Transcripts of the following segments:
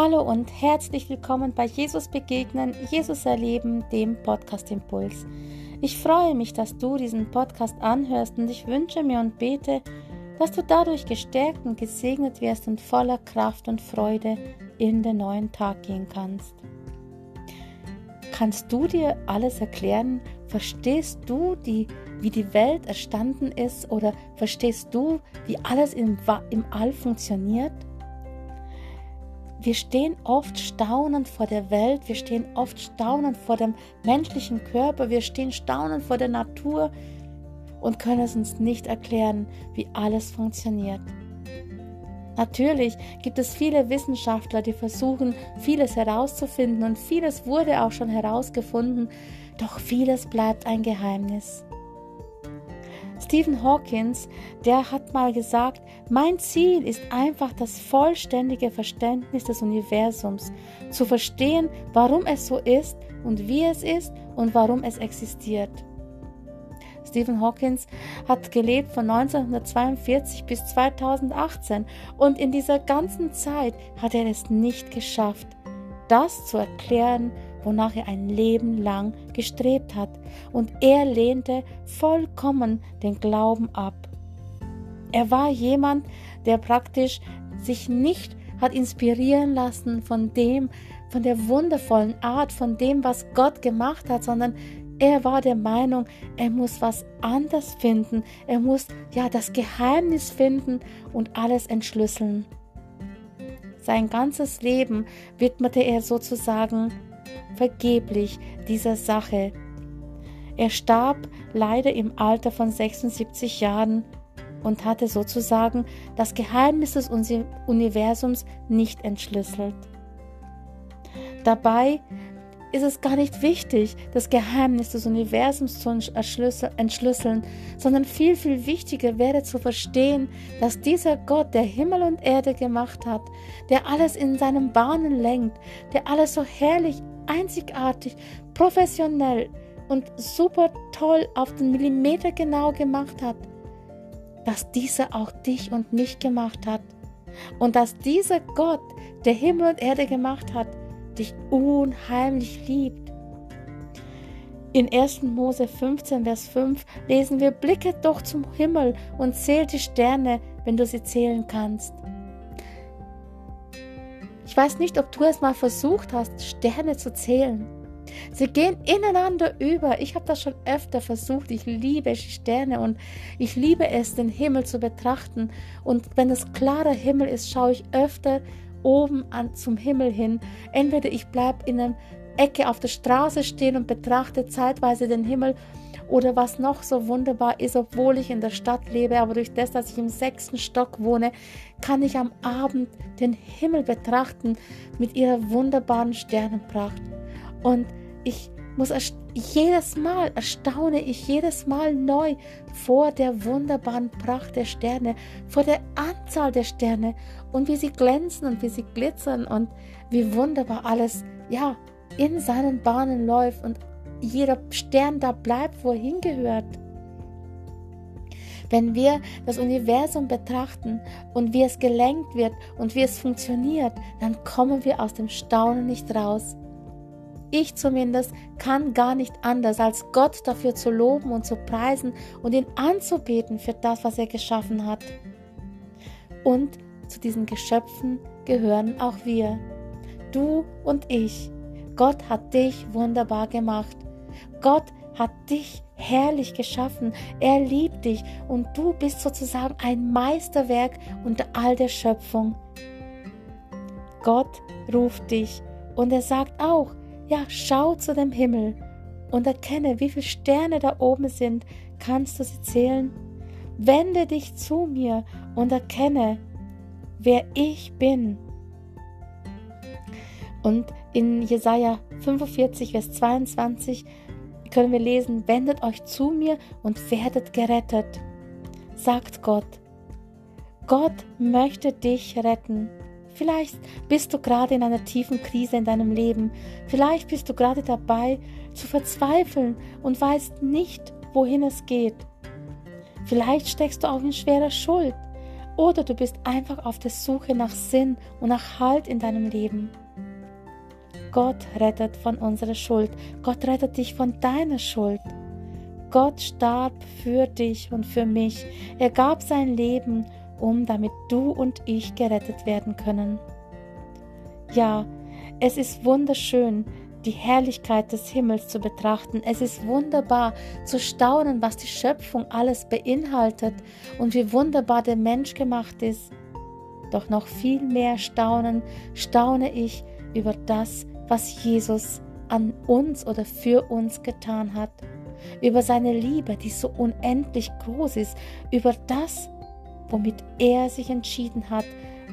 Hallo und herzlich willkommen bei Jesus Begegnen, Jesus Erleben, dem Podcast Impuls. Ich freue mich, dass du diesen Podcast anhörst und ich wünsche mir und bete, dass du dadurch gestärkt und gesegnet wirst und voller Kraft und Freude in den neuen Tag gehen kannst. Kannst du dir alles erklären? Verstehst du, die, wie die Welt erstanden ist oder verstehst du, wie alles im, im All funktioniert? Wir stehen oft staunend vor der Welt, wir stehen oft staunend vor dem menschlichen Körper, wir stehen staunend vor der Natur und können es uns nicht erklären, wie alles funktioniert. Natürlich gibt es viele Wissenschaftler, die versuchen, vieles herauszufinden und vieles wurde auch schon herausgefunden, doch vieles bleibt ein Geheimnis. Stephen Hawkins, der hat mal gesagt, mein Ziel ist einfach das vollständige Verständnis des Universums, zu verstehen, warum es so ist und wie es ist und warum es existiert. Stephen Hawkins hat gelebt von 1942 bis 2018 und in dieser ganzen Zeit hat er es nicht geschafft, das zu erklären, wonach er ein Leben lang gestrebt hat, und er lehnte vollkommen den Glauben ab. Er war jemand, der praktisch sich nicht hat inspirieren lassen von dem, von der wundervollen Art, von dem, was Gott gemacht hat, sondern er war der Meinung, er muss was anders finden, er muss ja das Geheimnis finden und alles entschlüsseln. Sein ganzes Leben widmete er sozusagen vergeblich dieser Sache. Er starb leider im Alter von 76 Jahren und hatte sozusagen das Geheimnis des Universums nicht entschlüsselt. Dabei ist es gar nicht wichtig, das Geheimnis des Universums zu entschlüsseln, sondern viel, viel wichtiger wäre zu verstehen, dass dieser Gott, der Himmel und Erde gemacht hat, der alles in seinen Bahnen lenkt, der alles so herrlich einzigartig, professionell und super toll auf den Millimeter genau gemacht hat, dass dieser auch dich und mich gemacht hat. Und dass dieser Gott, der Himmel und Erde gemacht hat, dich unheimlich liebt. In 1. Mose 15, Vers 5 lesen wir, blicke doch zum Himmel und zähl die Sterne, wenn du sie zählen kannst. Ich weiß nicht, ob du es mal versucht hast, Sterne zu zählen. Sie gehen ineinander über. Ich habe das schon öfter versucht. Ich liebe Sterne und ich liebe es, den Himmel zu betrachten. Und wenn es klarer Himmel ist, schaue ich öfter oben an zum Himmel hin. Entweder ich bleibe in einer Ecke auf der Straße stehen und betrachte zeitweise den Himmel oder was noch so wunderbar ist, obwohl ich in der Stadt lebe, aber durch das, dass ich im sechsten Stock wohne, kann ich am Abend den Himmel betrachten mit ihrer wunderbaren Sternenpracht. Und ich muss jedes Mal erstaune ich jedes Mal neu vor der wunderbaren Pracht der Sterne, vor der Anzahl der Sterne und wie sie glänzen und wie sie glitzern und wie wunderbar alles ja in seinen Bahnen läuft und jeder Stern da bleibt, wo er hingehört. Wenn wir das Universum betrachten und wie es gelenkt wird und wie es funktioniert, dann kommen wir aus dem Staunen nicht raus. Ich zumindest kann gar nicht anders, als Gott dafür zu loben und zu preisen und ihn anzubeten für das, was er geschaffen hat. Und zu diesen Geschöpfen gehören auch wir, du und ich. Gott hat dich wunderbar gemacht. Gott hat dich herrlich geschaffen. Er liebt dich und du bist sozusagen ein Meisterwerk unter all der Schöpfung. Gott ruft dich und er sagt auch, ja, schau zu dem Himmel und erkenne, wie viele Sterne da oben sind. Kannst du sie zählen? Wende dich zu mir und erkenne, wer ich bin. Und in Jesaja 45, Vers 22 können wir lesen, wendet euch zu mir und werdet gerettet, sagt Gott. Gott möchte dich retten. Vielleicht bist du gerade in einer tiefen Krise in deinem Leben. Vielleicht bist du gerade dabei zu verzweifeln und weißt nicht, wohin es geht. Vielleicht steckst du auch in schwerer Schuld. Oder du bist einfach auf der Suche nach Sinn und nach Halt in deinem Leben. Gott rettet von unserer Schuld. Gott rettet dich von deiner Schuld. Gott starb für dich und für mich. Er gab sein Leben, um damit du und ich gerettet werden können. Ja, es ist wunderschön, die Herrlichkeit des Himmels zu betrachten. Es ist wunderbar zu staunen, was die Schöpfung alles beinhaltet und wie wunderbar der Mensch gemacht ist. Doch noch viel mehr staunen, staune ich über das, was Jesus an uns oder für uns getan hat, über seine Liebe, die so unendlich groß ist, über das, womit er sich entschieden hat,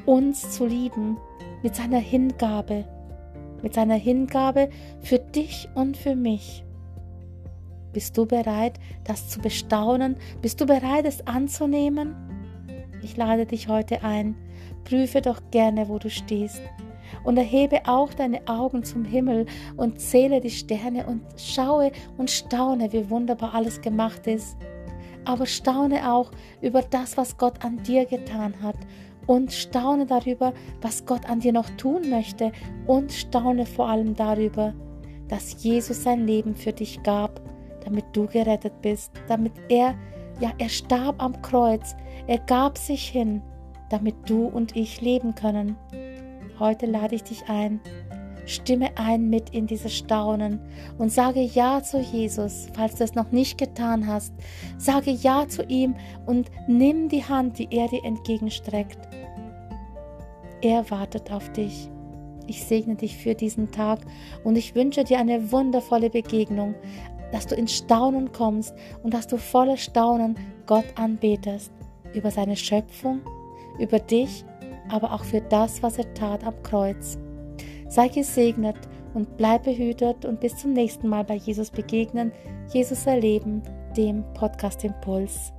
uns zu lieben, mit seiner Hingabe, mit seiner Hingabe für dich und für mich. Bist du bereit, das zu bestaunen? Bist du bereit, es anzunehmen? Ich lade dich heute ein, prüfe doch gerne, wo du stehst. Und erhebe auch deine Augen zum Himmel und zähle die Sterne und schaue und staune, wie wunderbar alles gemacht ist. Aber staune auch über das, was Gott an dir getan hat. Und staune darüber, was Gott an dir noch tun möchte. Und staune vor allem darüber, dass Jesus sein Leben für dich gab, damit du gerettet bist, damit er, ja, er starb am Kreuz, er gab sich hin, damit du und ich leben können. Heute lade ich dich ein, stimme ein mit in dieses Staunen und sage Ja zu Jesus, falls du es noch nicht getan hast. Sage Ja zu ihm und nimm die Hand, die er dir entgegenstreckt. Er wartet auf dich. Ich segne dich für diesen Tag und ich wünsche dir eine wundervolle Begegnung, dass du ins Staunen kommst und dass du voller Staunen Gott anbetest über seine Schöpfung, über dich, aber auch für das, was er tat am Kreuz. Sei gesegnet und bleib behütet und bis zum nächsten Mal bei Jesus begegnen, Jesus erleben, dem Podcast Impuls.